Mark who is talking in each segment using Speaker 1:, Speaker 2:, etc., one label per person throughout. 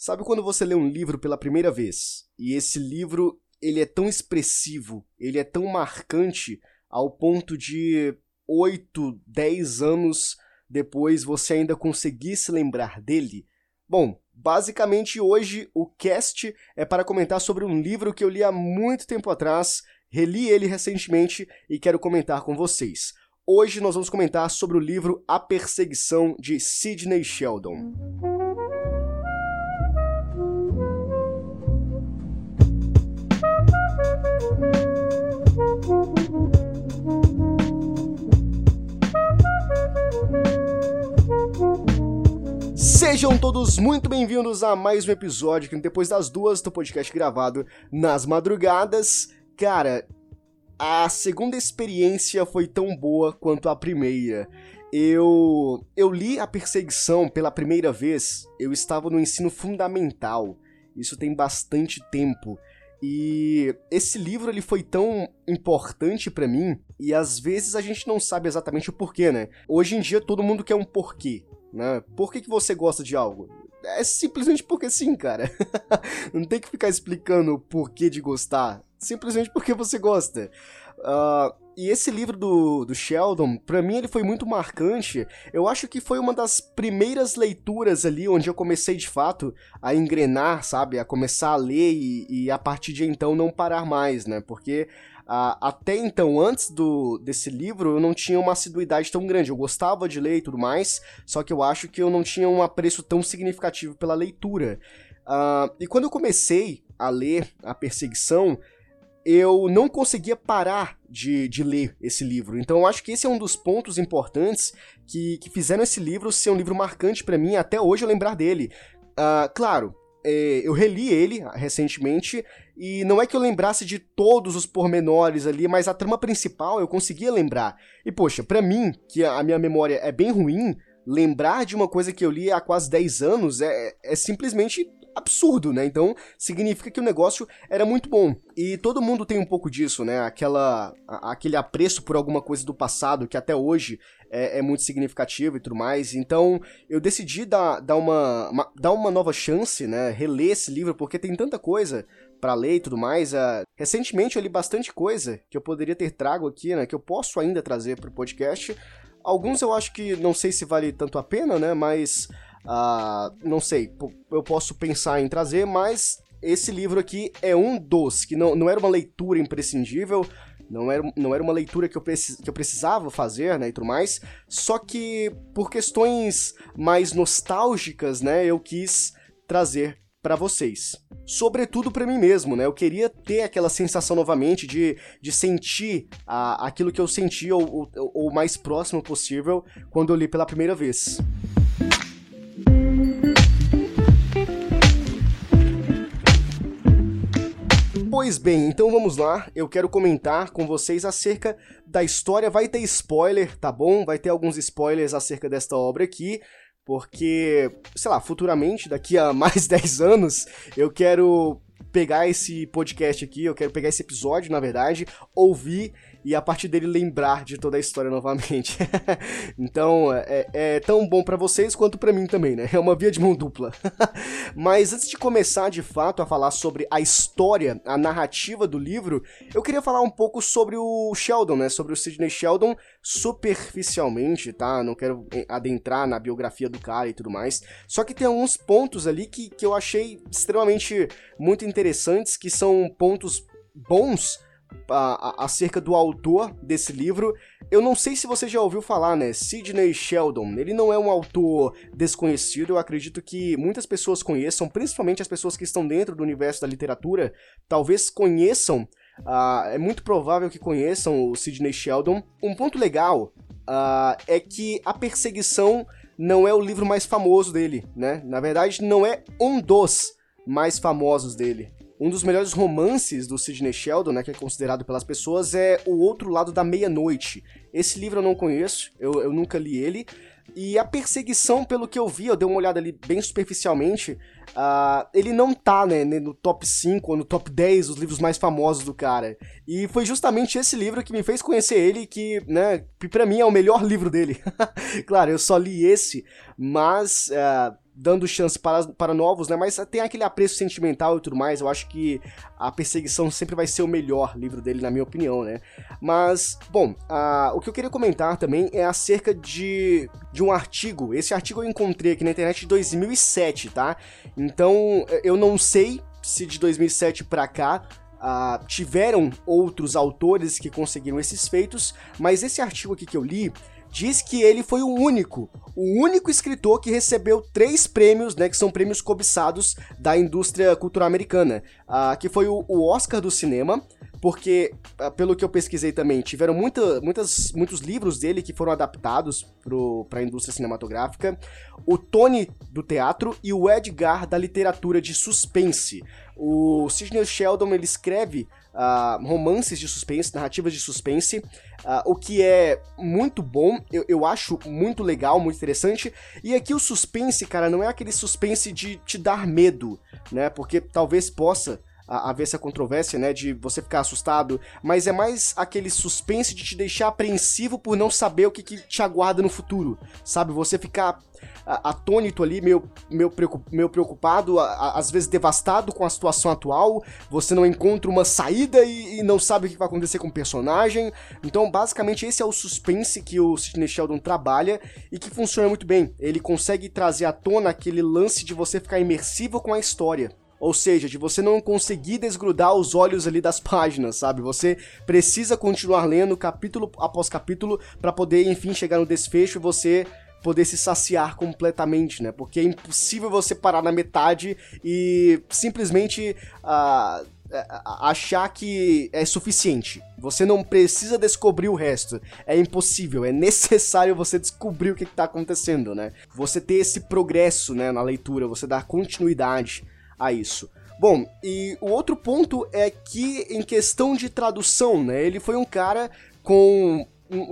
Speaker 1: Sabe quando você lê um livro pela primeira vez e esse livro ele é tão expressivo, ele é tão marcante ao ponto de 8, 10 anos depois você ainda conseguir se lembrar dele? Bom, basicamente hoje o cast é para comentar sobre um livro que eu li há muito tempo atrás, reli ele recentemente e quero comentar com vocês. Hoje nós vamos comentar sobre o livro A Perseguição de Sidney Sheldon. Sejam todos muito bem-vindos a mais um episódio que depois das duas do podcast gravado nas madrugadas. Cara, a segunda experiência foi tão boa quanto a primeira. Eu eu li a perseguição pela primeira vez. Eu estava no ensino fundamental. Isso tem bastante tempo. E esse livro ele foi tão importante para mim e às vezes a gente não sabe exatamente o porquê, né? Hoje em dia todo mundo quer um porquê, né? Por que, que você gosta de algo? É simplesmente porque sim, cara. não tem que ficar explicando o porquê de gostar. Simplesmente porque você gosta. Uh, e esse livro do, do Sheldon, para mim ele foi muito marcante. Eu acho que foi uma das primeiras leituras ali onde eu comecei de fato a engrenar, sabe? A começar a ler e, e a partir de então não parar mais, né? Porque até então, antes do, desse livro, eu não tinha uma assiduidade tão grande. Eu gostava de ler e tudo mais, só que eu acho que eu não tinha um apreço tão significativo pela leitura. Uh, e quando eu comecei a ler A Perseguição, eu não conseguia parar de, de ler esse livro. Então eu acho que esse é um dos pontos importantes que, que fizeram esse livro ser um livro marcante para mim, até hoje eu lembrar dele. Uh, claro, é, eu reli ele recentemente e não é que eu lembrasse de todos os pormenores ali, mas a trama principal eu conseguia lembrar. E poxa, para mim, que a minha memória é bem ruim, lembrar de uma coisa que eu li há quase 10 anos é, é simplesmente absurdo, né? Então significa que o negócio era muito bom. E todo mundo tem um pouco disso, né? Aquela, aquele apreço por alguma coisa do passado que até hoje é, é muito significativo e tudo mais. Então eu decidi dar, dar, uma, uma, dar uma nova chance, né? Reler esse livro, porque tem tanta coisa para ler e tudo mais. Uh, recentemente eu li bastante coisa que eu poderia ter trago aqui, né? Que eu posso ainda trazer pro podcast. Alguns eu acho que não sei se vale tanto a pena, né? Mas Uh, não sei, eu posso pensar em trazer, mas esse livro aqui é um dos, que não, não era uma leitura imprescindível, não era, não era uma leitura que eu, que eu precisava fazer, né, e tudo mais, só que por questões mais nostálgicas, né, eu quis trazer para vocês. Sobretudo para mim mesmo, né? Eu queria ter aquela sensação novamente de, de sentir a, aquilo que eu senti o, o, o mais próximo possível quando eu li pela primeira vez. Pois bem, então vamos lá. Eu quero comentar com vocês acerca da história. Vai ter spoiler, tá bom? Vai ter alguns spoilers acerca desta obra aqui, porque, sei lá, futuramente, daqui a mais 10 anos, eu quero pegar esse podcast aqui, eu quero pegar esse episódio, na verdade, ouvir e a partir dele lembrar de toda a história novamente. então, é, é, tão bom para vocês quanto para mim também, né? É uma via de mão dupla. Mas antes de começar de fato a falar sobre a história, a narrativa do livro, eu queria falar um pouco sobre o Sheldon, né? Sobre o Sidney Sheldon superficialmente, tá? Não quero adentrar na biografia do cara e tudo mais. Só que tem alguns pontos ali que, que eu achei extremamente muito interessantes, que são pontos bons acerca do autor desse livro. Eu não sei se você já ouviu falar, né? Sidney Sheldon. Ele não é um autor desconhecido, eu acredito que muitas pessoas conheçam, principalmente as pessoas que estão dentro do universo da literatura, talvez conheçam. Uh, é muito provável que conheçam o Sidney Sheldon. Um ponto legal uh, é que A Perseguição não é o livro mais famoso dele, né? Na verdade, não é um dos mais famosos dele. Um dos melhores romances do Sidney Sheldon, né, que é considerado pelas pessoas, é O Outro Lado da Meia-Noite. Esse livro eu não conheço, eu, eu nunca li ele. E a perseguição, pelo que eu vi, eu dei uma olhada ali bem superficialmente, uh, ele não tá, né, no top 5 ou no top 10 dos livros mais famosos do cara. E foi justamente esse livro que me fez conhecer ele, que, né, pra mim é o melhor livro dele. claro, eu só li esse, mas uh, dando chance para, para novos, né? Mas tem aquele apreço sentimental e tudo mais. Eu acho que a perseguição sempre vai ser o melhor livro dele, na minha opinião, né? Mas, bom, uh, o que eu queria comentar também é acerca de, de um artigo. Esse artigo eu encontrei aqui na internet de 2007, tá? Então, eu não sei se de 2007 para cá Uh, tiveram outros autores que conseguiram esses feitos, mas esse artigo aqui que eu li diz que ele foi o único, o único escritor que recebeu três prêmios, né, que são prêmios cobiçados da indústria cultural americana, uh, que foi o, o, Oscar do cinema, porque, uh, pelo que eu pesquisei também, tiveram muita, muitas, muitos livros dele que foram adaptados para a indústria cinematográfica, o Tony do teatro e o Edgar da literatura de suspense. O Sidney Sheldon ele escreve uh, romances de suspense, narrativas de suspense, uh, o que é muito bom, eu, eu acho muito legal, muito interessante. E aqui o suspense, cara, não é aquele suspense de te dar medo, né? Porque talvez possa haver essa controvérsia, né, de você ficar assustado, mas é mais aquele suspense de te deixar apreensivo por não saber o que, que te aguarda no futuro, sabe? Você ficar atônito ali, meio, meio, preocupado, às vezes devastado com a situação atual, você não encontra uma saída e, e, não sabe o que vai acontecer com o personagem. Então, basicamente, esse é o suspense que o Sidney Sheldon trabalha e que funciona muito bem. Ele consegue trazer à tona aquele lance de você ficar imersivo com a história. Ou seja, de você não conseguir desgrudar os olhos ali das páginas, sabe? Você precisa continuar lendo capítulo após capítulo para poder, enfim, chegar no desfecho e você poder se saciar completamente, né? Porque é impossível você parar na metade e simplesmente uh, achar que é suficiente. Você não precisa descobrir o resto. É impossível, é necessário você descobrir o que está acontecendo, né? Você ter esse progresso né, na leitura, você dar continuidade a isso. Bom, e o outro ponto é que, em questão de tradução, né? Ele foi um cara com,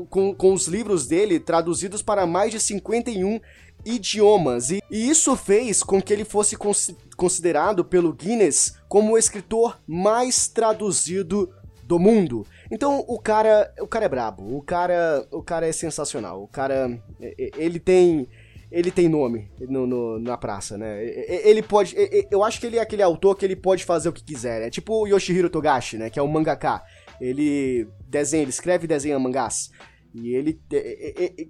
Speaker 1: com, com os livros dele traduzidos para mais de 51 idiomas, e, e isso fez com que ele fosse cons considerado pelo Guinness como o escritor mais traduzido do mundo. Então o cara, o cara é brabo, o cara, o cara é sensacional. O cara, ele tem ele tem nome no, no, na praça, né? Ele pode. Eu acho que ele é aquele autor que ele pode fazer o que quiser. É tipo o Yoshihiro Togashi, né? Que é um mangaka. Ele desenha, ele escreve e desenha mangás. E ele,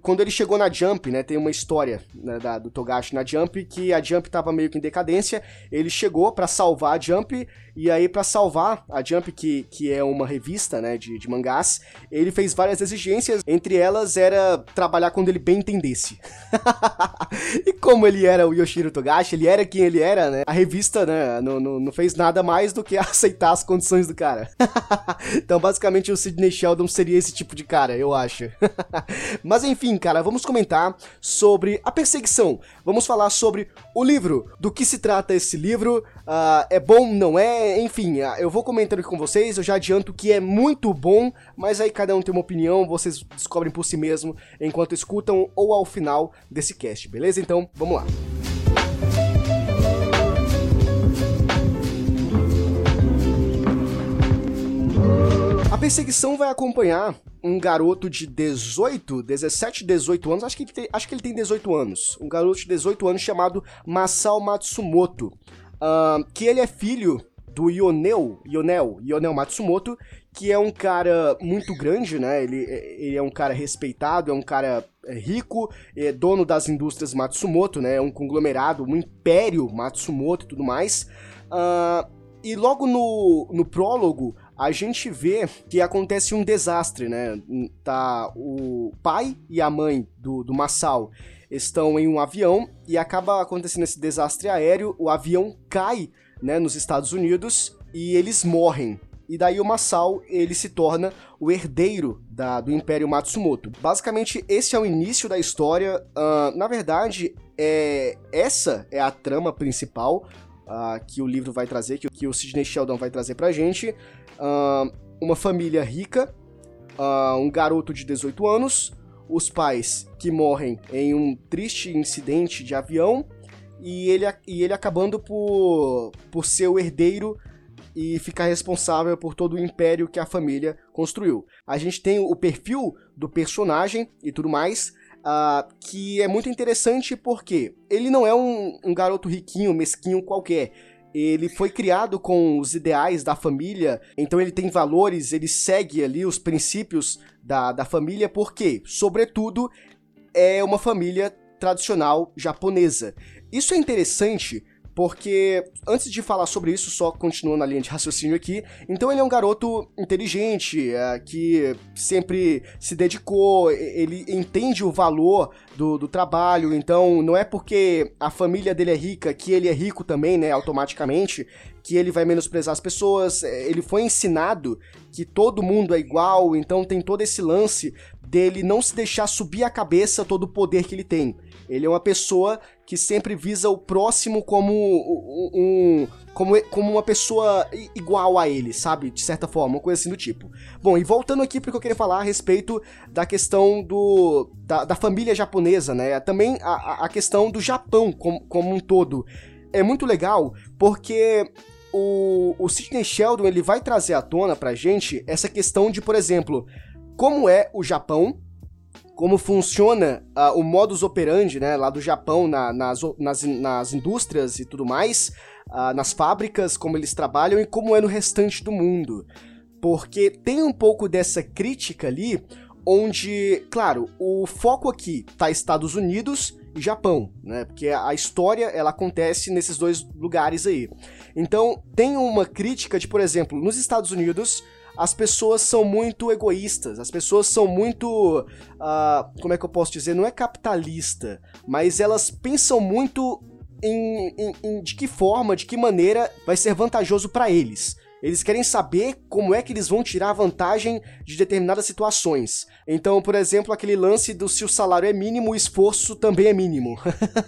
Speaker 1: quando ele chegou na Jump, né, tem uma história né, da, do Togashi na Jump que a Jump tava meio que em decadência. Ele chegou para salvar a Jump e aí para salvar a Jump, que, que é uma revista, né, de, de mangás, ele fez várias exigências. Entre elas era trabalhar quando ele bem entendesse. e como ele era o Yoshiro Togashi, ele era quem ele era, né? A revista, né, não, não, não fez nada mais do que aceitar as condições do cara. então, basicamente, o Sidney Sheldon seria esse tipo de cara, eu acho. Mas enfim, cara, vamos comentar sobre a perseguição. Vamos falar sobre o livro, do que se trata esse livro, uh, é bom, não é, enfim, uh, eu vou comentando aqui com vocês, eu já adianto que é muito bom, mas aí cada um tem uma opinião, vocês descobrem por si mesmo enquanto escutam ou ao final desse cast, beleza? Então, vamos lá. A perseguição vai acompanhar um garoto de 18, 17, 18 anos, acho que, ele tem, acho que ele tem 18 anos, um garoto de 18 anos chamado Masao Matsumoto, que ele é filho do Yonel, Yonel, Yonel Matsumoto, que é um cara muito grande, né? Ele, ele é um cara respeitado, é um cara é, rico, é dono das indústrias Matsumoto, né? É um conglomerado, um império Matsumoto e tudo mais. Uh, e logo no, no prólogo, a gente vê que acontece um desastre, né? Tá o pai e a mãe do, do Massal estão em um avião e acaba acontecendo esse desastre aéreo, o avião cai, né, nos Estados Unidos e eles morrem. E daí o Masao, ele se torna o herdeiro da, do Império Matsumoto. Basicamente, esse é o início da história. Uh, na verdade, é, essa é a trama principal uh, que o livro vai trazer, que, que o Sidney Sheldon vai trazer pra gente uh, uma família rica, um garoto de 18 anos, os pais que morrem em um triste incidente de avião e ele, e ele acabando por, por ser o herdeiro e ficar responsável por todo o império que a família construiu. A gente tem o perfil do personagem e tudo mais. uh, que é muito interessante porque ele não é um, um garoto riquinho, mesquinho qualquer ele foi criado com os ideais da família, então ele tem valores, ele segue ali os princípios da, da família, porque, sobretudo, é uma família tradicional japonesa. Isso é interessante porque antes de falar sobre isso, só continuando a linha de raciocínio aqui, então ele é um garoto inteligente, é, que sempre se dedicou, ele entende o valor do, do, trabalho, então não é porque a família dele é rica que ele é rico também, né, automaticamente, que ele vai menosprezar as pessoas, é, ele foi ensinado que todo mundo é igual, então tem todo esse lance dele não se deixar subir a cabeça todo o poder que ele tem. Ele é uma pessoa que sempre visa o próximo como um, como, como uma pessoa igual a ele, sabe? De certa forma, uma coisa assim do tipo. Bom, e voltando aqui para que eu queria falar a respeito da questão do da, da família japonesa, né? Também a, a questão do Japão como, como um todo. É muito legal porque o, o Sidney Sheldon ele vai trazer à tona pra gente essa questão de, por exemplo, como é o Japão como funciona uh, o modus operandi, né, lá do Japão, na, nas, nas, nas indústrias e tudo mais, uh, nas fábricas, como eles trabalham e como é no restante do mundo. Porque tem um pouco dessa crítica ali, onde, claro, o foco aqui tá Estados Unidos e Japão, né? Porque a história ela acontece nesses dois lugares aí. Então, tem uma crítica de, por exemplo, nos Estados Unidos, as pessoas são muito egoístas, as pessoas são muito. Uh, como é que eu posso dizer? Não é capitalista, mas elas pensam muito em, em, em de que forma, de que maneira vai ser vantajoso para eles. Eles querem saber como é que eles vão tirar vantagem de determinadas situações. Então, por exemplo, aquele lance do se o salário é mínimo, o esforço também é mínimo.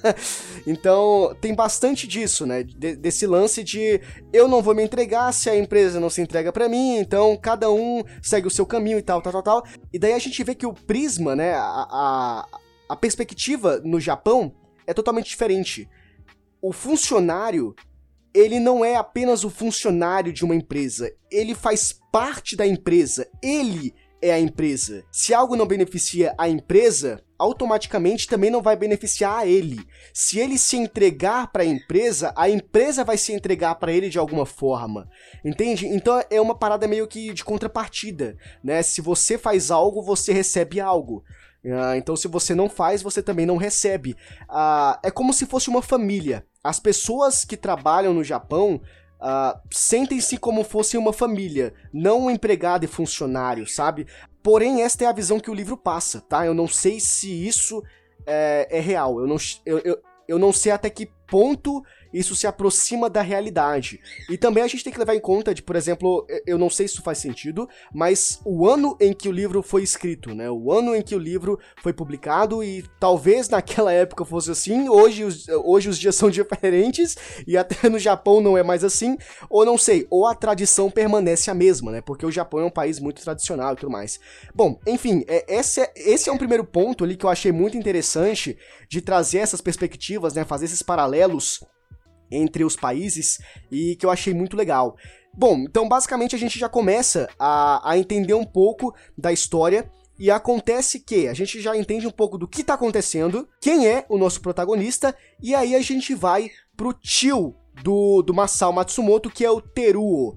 Speaker 1: então, tem bastante disso, né? De, desse lance de eu não vou me entregar se a empresa não se entrega para mim, então cada um segue o seu caminho e tal, tal, tal, tal. E daí a gente vê que o prisma, né? A, a, a perspectiva no Japão é totalmente diferente. O funcionário ele não é apenas o funcionário de uma empresa, ele faz parte da empresa, ele é a empresa. Se algo não beneficia a empresa, automaticamente também não vai beneficiar a ele. Se ele se entregar para a empresa, a empresa vai se entregar para ele de alguma forma. Entende? Então é uma parada meio que de contrapartida, né? Se você faz algo, você recebe algo. Uh, então, se você não faz, você também não recebe. Uh, é como se fosse uma família. As pessoas que trabalham no Japão uh, sentem-se como fossem uma família, não um empregado e funcionário, sabe? Porém, esta é a visão que o livro passa, tá? Eu não sei se isso é, é real. Eu não, eu, eu, eu não sei até que ponto isso se aproxima da realidade. E também a gente tem que levar em conta de, por exemplo, eu não sei se isso faz sentido, mas o ano em que o livro foi escrito, né? O ano em que o livro foi publicado e talvez naquela época fosse assim, hoje os, hoje os dias são diferentes e até no Japão não é mais assim, ou não sei, ou a tradição permanece a mesma, né? Porque o Japão é um país muito tradicional e tudo mais. Bom, enfim, é, esse, é, esse é um primeiro ponto ali que eu achei muito interessante de trazer essas perspectivas, né? Fazer esses paralelos entre os países e que eu achei muito legal. Bom, então basicamente a gente já começa a, a entender um pouco da história e acontece que a gente já entende um pouco do que está acontecendo, quem é o nosso protagonista, e aí a gente vai pro tio do, do Masao Matsumoto, que é o Teruo.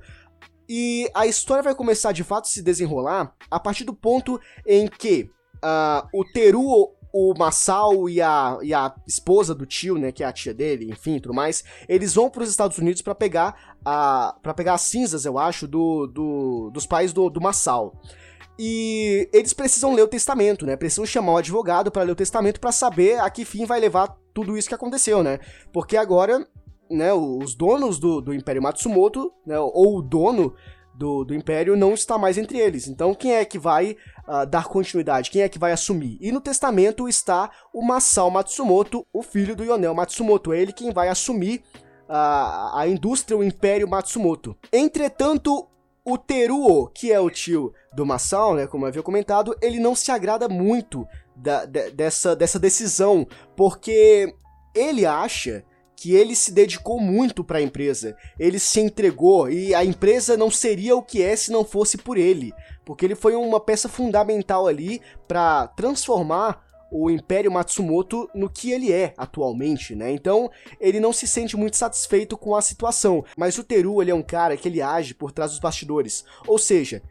Speaker 1: E a história vai começar de fato a se desenrolar a partir do ponto em que uh, o Teruo o Masao e a, e a esposa do tio, né, que é a tia dele, enfim, tudo mais, eles vão para os Estados Unidos para pegar a para pegar as cinzas, eu acho, do, do dos pais do, do Masao. E eles precisam ler o testamento, né? Precisam chamar o advogado para ler o testamento para saber a que fim vai levar tudo isso que aconteceu, né? Porque agora, né, os donos do, do Império Matsumoto, né, ou o dono do, do Império não está mais entre eles. Então, quem é que vai uh, dar continuidade? Quem é que vai assumir? E no testamento está o Masao Matsumoto, o filho do Yonel Matsumoto. É ele quem vai assumir uh, a indústria, o Império Matsumoto. Entretanto, o Teruo, que é o tio do Masao, né, como eu havia comentado, ele não se agrada muito da, de, dessa, dessa decisão, porque ele acha que ele se dedicou muito para a empresa. Ele se entregou e a empresa não seria o que é se não fosse por ele, porque ele foi uma peça fundamental ali para transformar o Império Matsumoto no que ele é atualmente, né? Então, ele não se sente muito satisfeito com a situação, mas o Teru, ele é um cara que ele age por trás dos bastidores. Ou seja,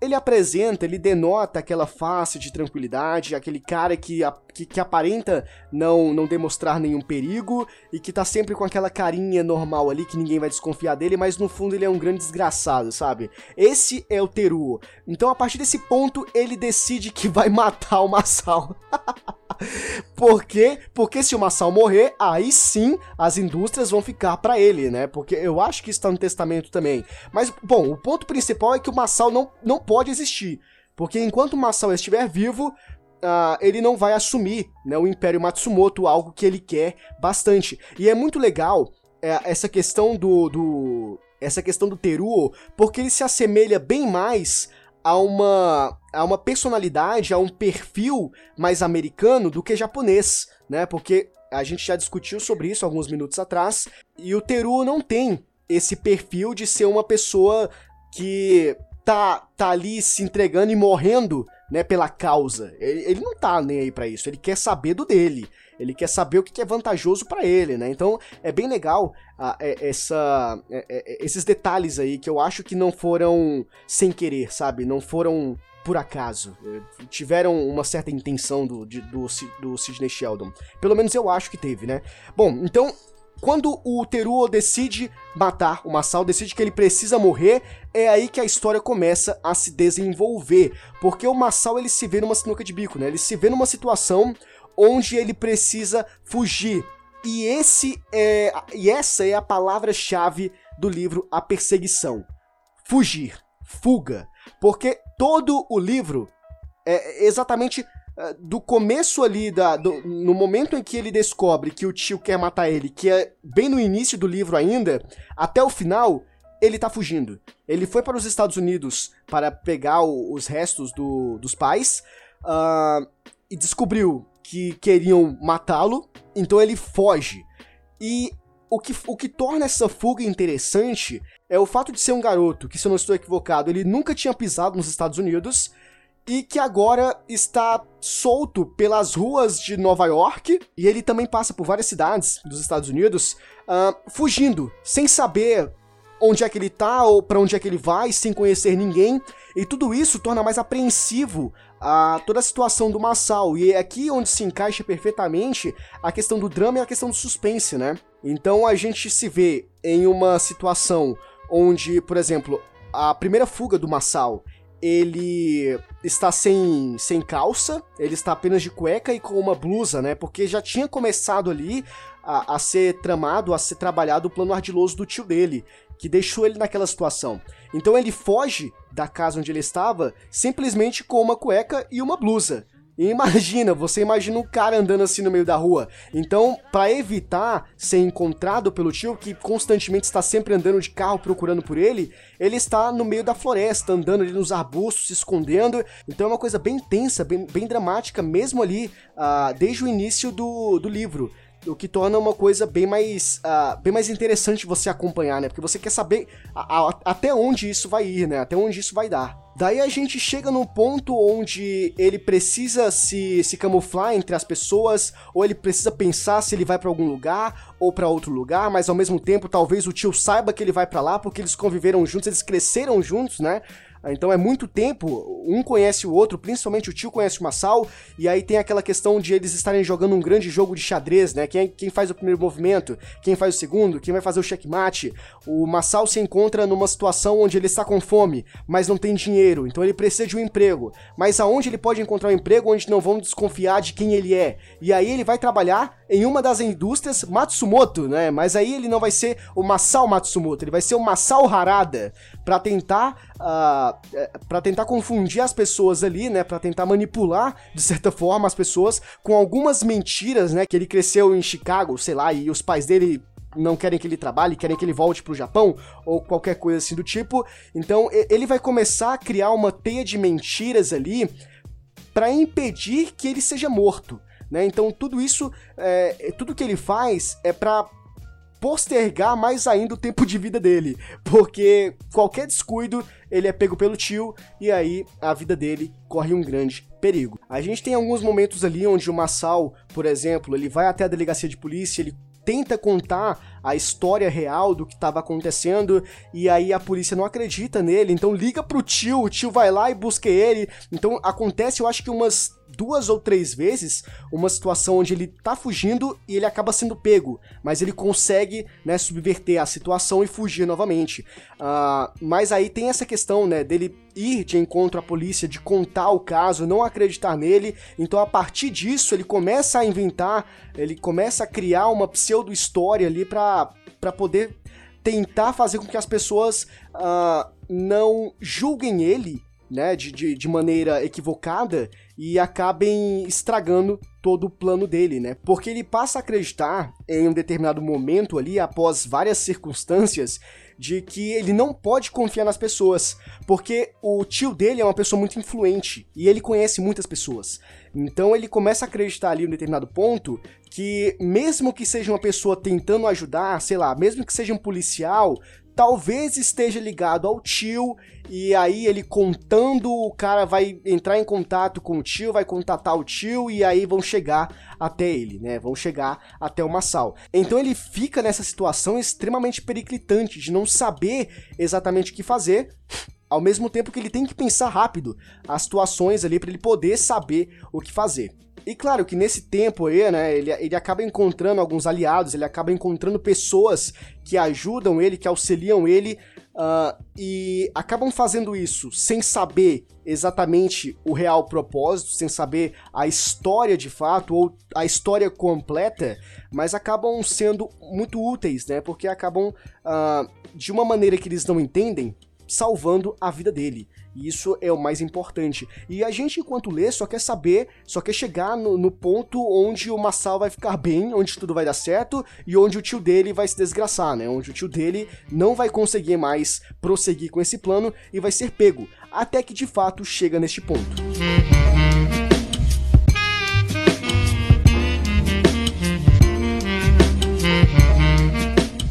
Speaker 1: ele apresenta, ele denota aquela face de tranquilidade, aquele cara que, que, que, aparenta não, não demonstrar nenhum perigo e que tá sempre com aquela carinha normal ali que ninguém vai desconfiar dele, mas no fundo ele é um grande desgraçado, sabe? Esse é o Teruo. Então a partir desse ponto ele decide que vai matar o Masao. Por quê? Porque se o Massal morrer, aí sim as indústrias vão ficar para ele, né? Porque eu acho que isso tá no testamento também. Mas, bom, o ponto principal é que o Massal não, não pode existir. Porque enquanto o Massal estiver vivo, uh, ele não vai assumir né, o Império Matsumoto, algo que ele quer bastante. E é muito legal é, essa questão do, do essa questão do Teruo, porque ele se assemelha bem mais a uma, a uma personalidade, a um perfil mais americano do que japonês, né? Porque a gente já discutiu sobre isso alguns minutos atrás, e o Teru não tem esse perfil de ser uma pessoa que tá, tá ali se entregando e morrendo, né, pela causa. Ele, ele não tá nem aí para isso, ele quer saber do dele. Ele quer saber o que é vantajoso para ele, né? Então é bem legal uh, essa, é, é, esses detalhes aí que eu acho que não foram sem querer, sabe? Não foram por acaso. Tiveram uma certa intenção do, de, do, do Sidney Sheldon. Pelo menos eu acho que teve, né? Bom, então quando o Teruo decide matar o Masao, decide que ele precisa morrer, é aí que a história começa a se desenvolver. Porque o Masao ele se vê numa sinuca de bico, né? Ele se vê numa situação onde ele precisa fugir. E esse é e essa é a palavra-chave do livro A Perseguição. Fugir, fuga, porque todo o livro é exatamente é, do começo ali da do, no momento em que ele descobre que o tio quer matar ele, que é bem no início do livro ainda, até o final, ele tá fugindo. Ele foi para os Estados Unidos para pegar o, os restos do, dos pais uh, e descobriu que queriam matá-lo, então ele foge. E o que, o que torna essa fuga interessante é o fato de ser um garoto que, se eu não estou equivocado, ele nunca tinha pisado nos Estados Unidos e que agora está solto pelas ruas de Nova York e ele também passa por várias cidades dos Estados Unidos uh, fugindo, sem saber onde é que ele tá ou para onde é que ele vai, sem conhecer ninguém. E tudo isso torna mais apreensivo a toda a situação do Massal. E é aqui onde se encaixa perfeitamente a questão do drama e a questão do suspense, né? Então a gente se vê em uma situação onde, por exemplo, a primeira fuga do Massal, ele está sem, sem calça, ele está apenas de cueca e com uma blusa, né? Porque já tinha começado ali a, a ser tramado, a ser trabalhado o plano ardiloso do tio dele, que deixou ele naquela situação. Então ele foge da casa onde ele estava simplesmente com uma cueca e uma blusa. E imagina, você imagina um cara andando assim no meio da rua. Então, para evitar ser encontrado pelo tio, que constantemente está sempre andando de carro procurando por ele, ele está no meio da floresta, andando ali nos arbustos, se escondendo. Então é uma coisa bem tensa, bem, bem dramática, mesmo ali, uh, desde o início do, do livro o que torna uma coisa bem mais, uh, bem mais interessante você acompanhar, né? Porque você quer saber a, a, até onde isso vai ir, né? Até onde isso vai dar. Daí a gente chega num ponto onde ele precisa se, se camuflar entre as pessoas, ou ele precisa pensar se ele vai para algum lugar ou para outro lugar, mas ao mesmo tempo talvez o tio saiba que ele vai para lá porque eles conviveram juntos, eles cresceram juntos, né? Então é muito tempo, um conhece o outro, principalmente o tio conhece o Massal, e aí tem aquela questão de eles estarem jogando um grande jogo de xadrez, né? Quem, quem faz o primeiro movimento, quem faz o segundo, quem vai fazer o checkmate. O Massal se encontra numa situação onde ele está com fome, mas não tem dinheiro, então ele precisa de um emprego. Mas aonde ele pode encontrar um emprego onde não vão desconfiar de quem ele é? E aí ele vai trabalhar em uma das indústrias Matsumoto, né? Mas aí ele não vai ser o Masao Matsumoto, ele vai ser o Masao Harada, para tentar uh, é, para tentar confundir as pessoas ali, né, para tentar manipular de certa forma as pessoas com algumas mentiras, né, que ele cresceu em Chicago, sei lá, e os pais dele não querem que ele trabalhe, querem que ele volte pro Japão ou qualquer coisa assim do tipo. Então, ele vai começar a criar uma teia de mentiras ali para impedir que ele seja morto. Né? Então tudo isso, é, tudo que ele faz é para postergar mais ainda o tempo de vida dele, porque qualquer descuido ele é pego pelo tio e aí a vida dele corre um grande perigo. A gente tem alguns momentos ali onde o Massal, por exemplo, ele vai até a delegacia de polícia, ele tenta contar a história real do que estava acontecendo e aí a polícia não acredita nele, então liga pro tio, o tio vai lá e busca ele. Então acontece, eu acho que umas duas ou três vezes uma situação onde ele tá fugindo e ele acaba sendo pego, mas ele consegue, né, subverter a situação e fugir novamente. Uh, mas aí tem essa questão, né, dele ir de encontro à polícia, de contar o caso, não acreditar nele. Então a partir disso ele começa a inventar, ele começa a criar uma pseudo história ali para para poder tentar fazer com que as pessoas uh, não julguem ele né, de, de, de, maneira equivocada e acabem estragando todo o plano dele, né? Porque ele passa a acreditar em um determinado momento ali, após várias circunstâncias, de que ele não pode confiar nas pessoas, porque o tio dele é uma pessoa muito influente e ele conhece muitas pessoas. Então ele começa a acreditar ali em um determinado ponto que mesmo que seja uma pessoa tentando ajudar, sei lá, mesmo que seja um policial, talvez esteja ligado ao tio, e aí ele contando, o cara vai entrar em contato com o tio, vai contatar o tio, e aí vão chegar até ele, né? Vão chegar até o Massal. Então ele fica nessa situação extremamente periclitante de não saber exatamente o que fazer. Ao mesmo tempo que ele tem que pensar rápido as situações ali para ele poder saber o que fazer. E claro que nesse tempo aí, né, ele, ele acaba encontrando alguns aliados, ele acaba encontrando pessoas que ajudam ele, que auxiliam ele, uh, e acabam fazendo isso sem saber exatamente o real propósito, sem saber a história de fato, ou a história completa, mas acabam sendo muito úteis, né, porque acabam, uh, de uma maneira que eles não entendem, salvando a vida dele. Isso é o mais importante. E a gente, enquanto lê, só quer saber, só quer chegar no, no ponto onde o Massal vai ficar bem, onde tudo vai dar certo e onde o tio dele vai se desgraçar, né? Onde o tio dele não vai conseguir mais prosseguir com esse plano e vai ser pego. Até que de fato chega neste ponto.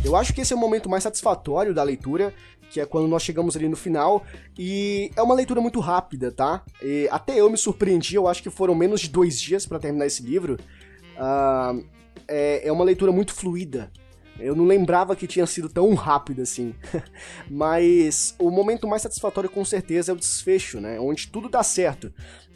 Speaker 1: Eu acho que esse é o momento mais satisfatório da leitura, que é quando nós chegamos ali no final, e é uma leitura muito rápida, tá? E até eu me surpreendi, eu acho que foram menos de dois dias para terminar esse livro. Uh, é, é uma leitura muito fluida. Eu não lembrava que tinha sido tão rápido assim. Mas o momento mais satisfatório com certeza é o desfecho, né? Onde tudo dá certo.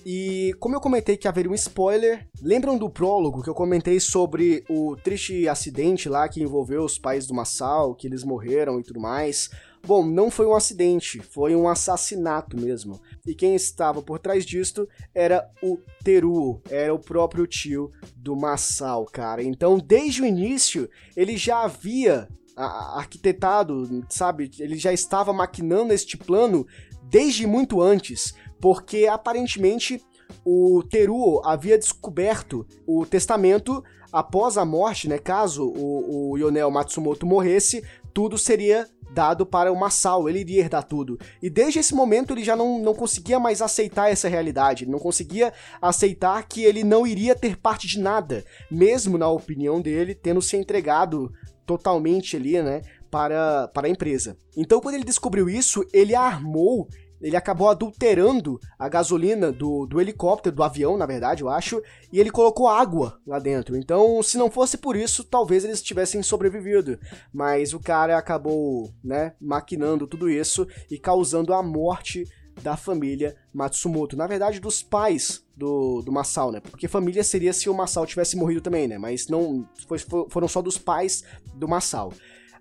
Speaker 1: E como eu comentei que haveria um spoiler, lembram do prólogo que eu comentei sobre o triste acidente lá que envolveu os pais do Massal, que eles morreram e tudo mais? Bom, não foi um acidente, foi um assassinato mesmo. E quem estava por trás disto era o Teru, era o próprio tio do Massal, cara. Então, desde o início, ele já havia arquitetado, sabe? Ele já estava maquinando este plano desde muito antes porque aparentemente o Teruo havia descoberto o testamento após a morte, né? Caso o, o Yonel Matsumoto morresse, tudo seria dado para o Masao, ele iria herdar tudo. E desde esse momento ele já não, não conseguia mais aceitar essa realidade, não conseguia aceitar que ele não iria ter parte de nada, mesmo na opinião dele, tendo se entregado totalmente ali, né, para, para a empresa. Então, quando ele descobriu isso, ele armou ele acabou adulterando a gasolina do, do helicóptero, do avião, na verdade, eu acho, e ele colocou água lá dentro. Então, se não fosse por isso, talvez eles tivessem sobrevivido. Mas o cara acabou, né, maquinando tudo isso e causando a morte da família Matsumoto. Na verdade, dos pais do, do Masao, né? Porque família seria se o Masao tivesse morrido também, né? Mas não foi, foram só dos pais do Masao.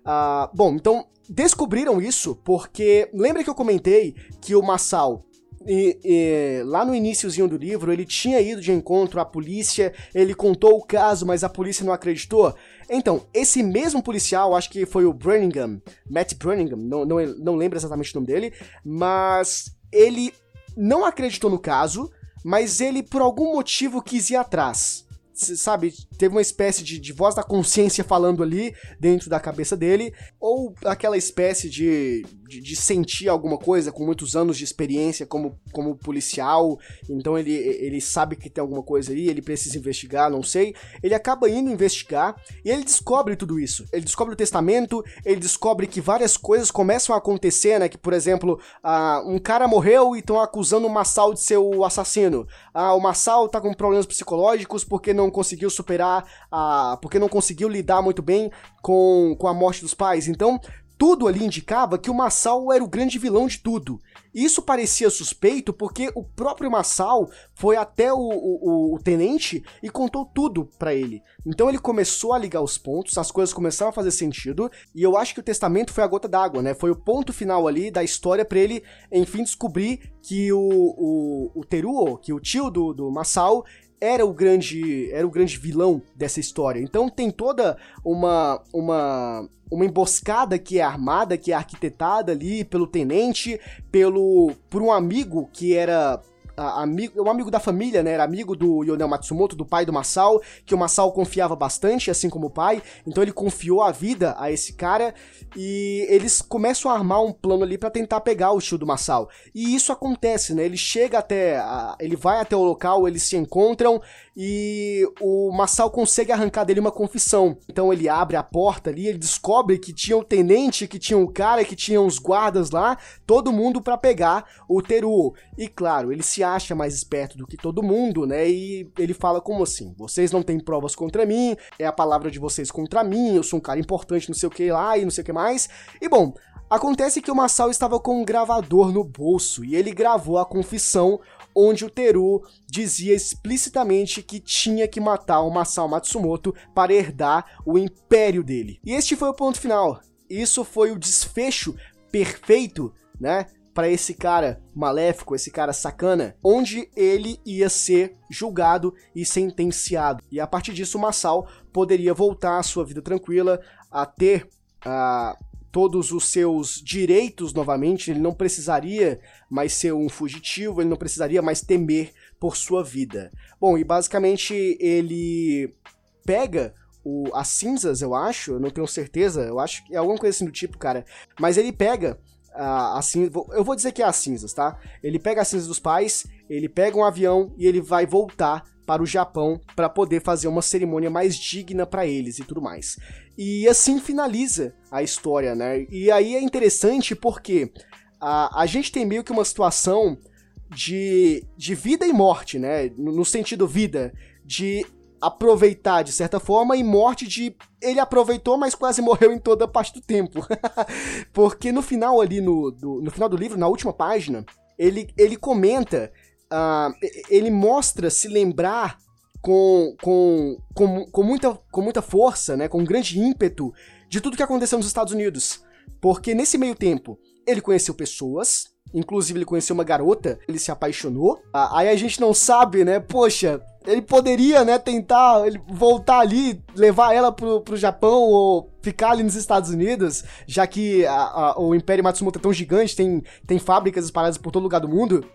Speaker 1: Uh, bom, então descobriram isso porque lembra que eu comentei que o Masao e, e, lá no iníciozinho do livro, ele tinha ido de encontro à polícia, ele contou o caso, mas a polícia não acreditou. Então, esse mesmo policial, acho que foi o Branningham, Matt Branningham, não, não, não lembro exatamente o nome dele, mas ele não acreditou no caso, mas ele por algum motivo quis ir atrás sabe, teve uma espécie de, de, voz da consciência falando ali dentro da cabeça dele, ou aquela espécie de, de, de, sentir alguma coisa, com muitos anos de experiência como, como policial, então ele, ele sabe que tem alguma coisa aí, ele precisa investigar, não sei. Ele acaba indo investigar e ele descobre tudo isso. Ele descobre o testamento, ele descobre que várias coisas começam a acontecer, né? Que, por exemplo, uh, um cara morreu e estão acusando o Massal de ser o assassino. Ah, o Massal tá com problemas psicológicos porque não conseguiu superar, a, porque não conseguiu lidar muito bem com, com a morte dos pais. Então, tudo ali indicava que o Massal era o grande vilão de tudo. Isso parecia suspeito porque o próprio Massal foi até o, o, o tenente e contou tudo para ele. Então ele começou a ligar os pontos, as coisas começaram a fazer sentido, e eu acho que o testamento foi a gota d'água, né? Foi o ponto final ali da história para ele, enfim, descobrir que o, o, o Teruo, que o tio do, do Massal, era o grande era o grande vilão dessa história. Então tem toda uma uma uma emboscada que é armada, que é arquitetada ali pelo tenente, pelo por um amigo que era amigo, um amigo da família, né? Era amigo do Yonel Matsumoto, do pai do Masao, que o Masao confiava bastante, assim como o pai. Então ele confiou a vida a esse cara e eles começam a armar um plano ali para tentar pegar o tio do Masao. E isso acontece, né? Ele chega até, a, ele vai até o local, eles se encontram e o Masao consegue arrancar dele uma confissão. Então ele abre a porta ali, ele descobre que tinha o tenente, que tinha o cara, que tinha os guardas lá, todo mundo para pegar o Teruo. E claro, ele se acha mais esperto do que todo mundo, né? E ele fala como assim: vocês não têm provas contra mim, é a palavra de vocês contra mim, eu sou um cara importante, não sei o que lá e não sei o que mais. E bom, Acontece que o Masao estava com um gravador no bolso e ele gravou a confissão onde o Teru dizia explicitamente que tinha que matar o Masao Matsumoto para herdar o império dele. E este foi o ponto final. Isso foi o desfecho perfeito, né, para esse cara maléfico, esse cara sacana, onde ele ia ser julgado e sentenciado. E a partir disso, o Masao poderia voltar à sua vida tranquila, a ter uh, todos os seus direitos novamente, ele não precisaria mais ser um fugitivo, ele não precisaria mais temer por sua vida. Bom, e basicamente ele pega o, as cinzas, eu acho, eu não tenho certeza, eu acho que é alguma coisa assim do tipo, cara, mas ele pega assim, eu vou dizer que é as cinzas, tá? Ele pega as cinzas dos pais, ele pega um avião e ele vai voltar para o Japão para poder fazer uma cerimônia mais digna para eles e tudo mais. E assim finaliza a história, né? E aí é interessante porque a, a gente tem meio que uma situação de, de vida e morte, né? No, no sentido vida, de aproveitar de certa forma e morte de ele aproveitou, mas quase morreu em toda a parte do tempo. Porque no final ali, no, do, no final do livro, na última página, ele, ele comenta, uh, ele mostra se lembrar com, com, com, com, muita, com muita força, né, com um grande ímpeto de tudo que aconteceu nos Estados Unidos. Porque nesse meio tempo, ele conheceu pessoas, inclusive ele conheceu uma garota, ele se apaixonou. Ah, aí a gente não sabe, né? Poxa, ele poderia, né, tentar voltar ali, levar ela pro, pro Japão ou ficar ali nos Estados Unidos, já que a, a, o Império Matsumoto é tão gigante, tem, tem fábricas espalhadas por todo lugar do mundo.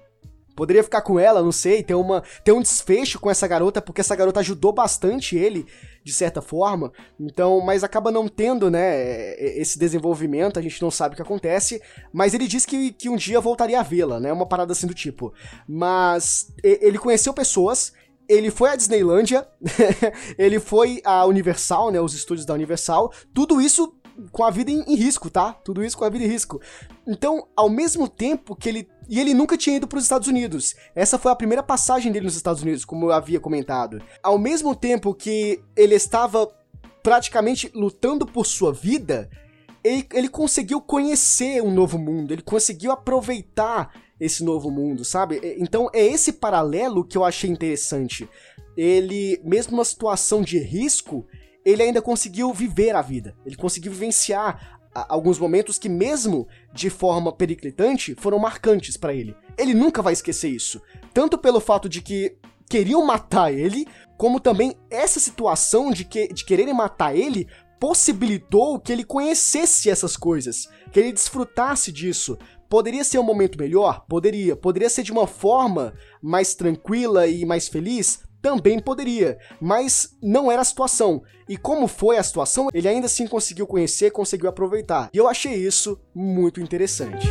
Speaker 1: Poderia ficar com ela, não sei, ter, uma, ter um desfecho com essa garota, porque essa garota ajudou bastante ele, de certa forma. Então, mas acaba não tendo, né, esse desenvolvimento, a gente não sabe o que acontece. Mas ele diz que, que um dia voltaria a vê-la, né, uma parada assim do tipo. Mas ele conheceu pessoas, ele foi à Disneylândia, ele foi à Universal, né, os estúdios da Universal, tudo isso com a vida em, em, risco, tá? Tudo isso com a vida em risco. Então, ao mesmo tempo que ele. E ele nunca tinha ido para os Estados Unidos. Essa foi a primeira passagem dele nos Estados Unidos, como eu havia comentado. Ao mesmo tempo que ele estava praticamente lutando por sua vida, ele, ele conseguiu conhecer um novo mundo, ele conseguiu aproveitar esse novo mundo, sabe? Então é esse paralelo que eu achei interessante. Ele, mesmo numa situação de risco, ele ainda conseguiu viver a vida. Ele conseguiu vivenciar alguns momentos que, mesmo de forma periclitante, foram marcantes para ele. Ele nunca vai esquecer isso. Tanto pelo fato de que queriam matar ele, como também essa situação de, que, de quererem matar ele possibilitou que ele conhecesse essas coisas, que ele desfrutasse disso, Poderia ser um momento melhor? Poderia. Poderia ser de uma forma mais tranquila e mais feliz? também poderia, mas não era a situação. E como foi a situação, ele ainda assim conseguiu conhecer, conseguiu aproveitar. E eu achei isso muito interessante.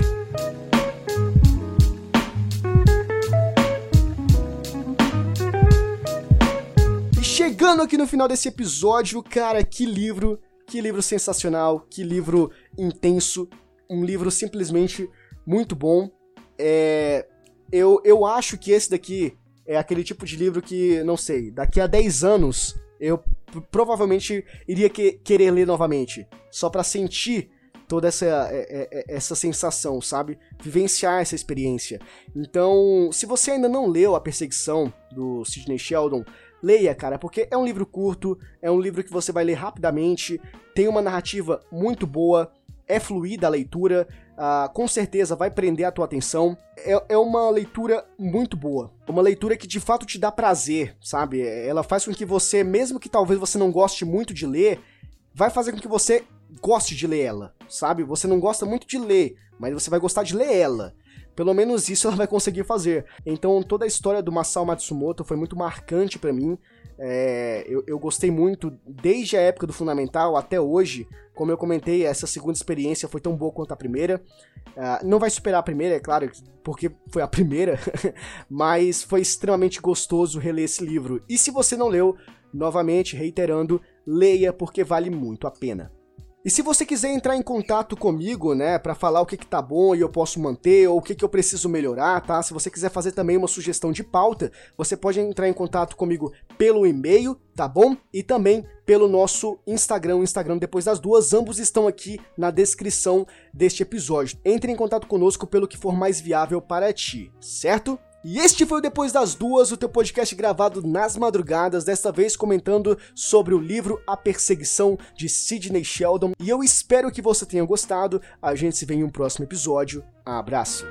Speaker 1: E chegando aqui no final desse episódio, cara, que livro, que livro sensacional, que livro intenso, um livro simplesmente muito bom. É, eu, eu acho que esse daqui é aquele tipo de livro que, não sei, daqui a 10 anos eu provavelmente iria que, querer ler novamente, só para sentir toda essa, é, é, é, essa sensação, sabe? Vivenciar essa experiência. Então, se você ainda não leu A Perseguição do Sidney Sheldon, leia, cara, porque é um livro curto, é um livro que você vai ler rapidamente, tem uma narrativa muito boa, é fluida a leitura, uh, com certeza vai prender a tua atenção. É, é, uma leitura muito boa. Uma leitura que de fato te dá prazer, sabe? Ela faz com que você, mesmo que talvez você não goste muito de ler, vai fazer com que você goste de ler ela, sabe? Você não gosta muito de ler, mas você vai gostar de ler ela. Pelo menos isso ela vai conseguir fazer. Então toda a história do Masao Matsumoto foi muito marcante para mim. É, eu, eu, gostei muito desde a época do Fundamental até hoje. Como eu comentei, essa segunda experiência foi tão boa quanto a primeira. Uh, não vai superar a primeira, é claro, porque foi a primeira, mas foi extremamente gostoso reler esse livro. E se você não leu, novamente reiterando, leia porque vale muito a pena. E se você quiser entrar em contato comigo, né, para falar o que, que tá bom e eu posso manter, ou o que, que eu preciso melhorar, tá? Se você quiser fazer também uma sugestão de pauta, você pode entrar em contato comigo pelo e-mail, tá bom? E também pelo nosso Instagram, Instagram depois das duas, ambos estão aqui na descrição deste episódio. Entre em contato conosco pelo que for mais viável para ti, certo? E este foi o Depois das Duas, o teu podcast gravado nas madrugadas, desta vez comentando sobre o livro A Perseguição de Sidney Sheldon. E eu espero que você tenha gostado. A gente se vê em um próximo episódio. Abraço.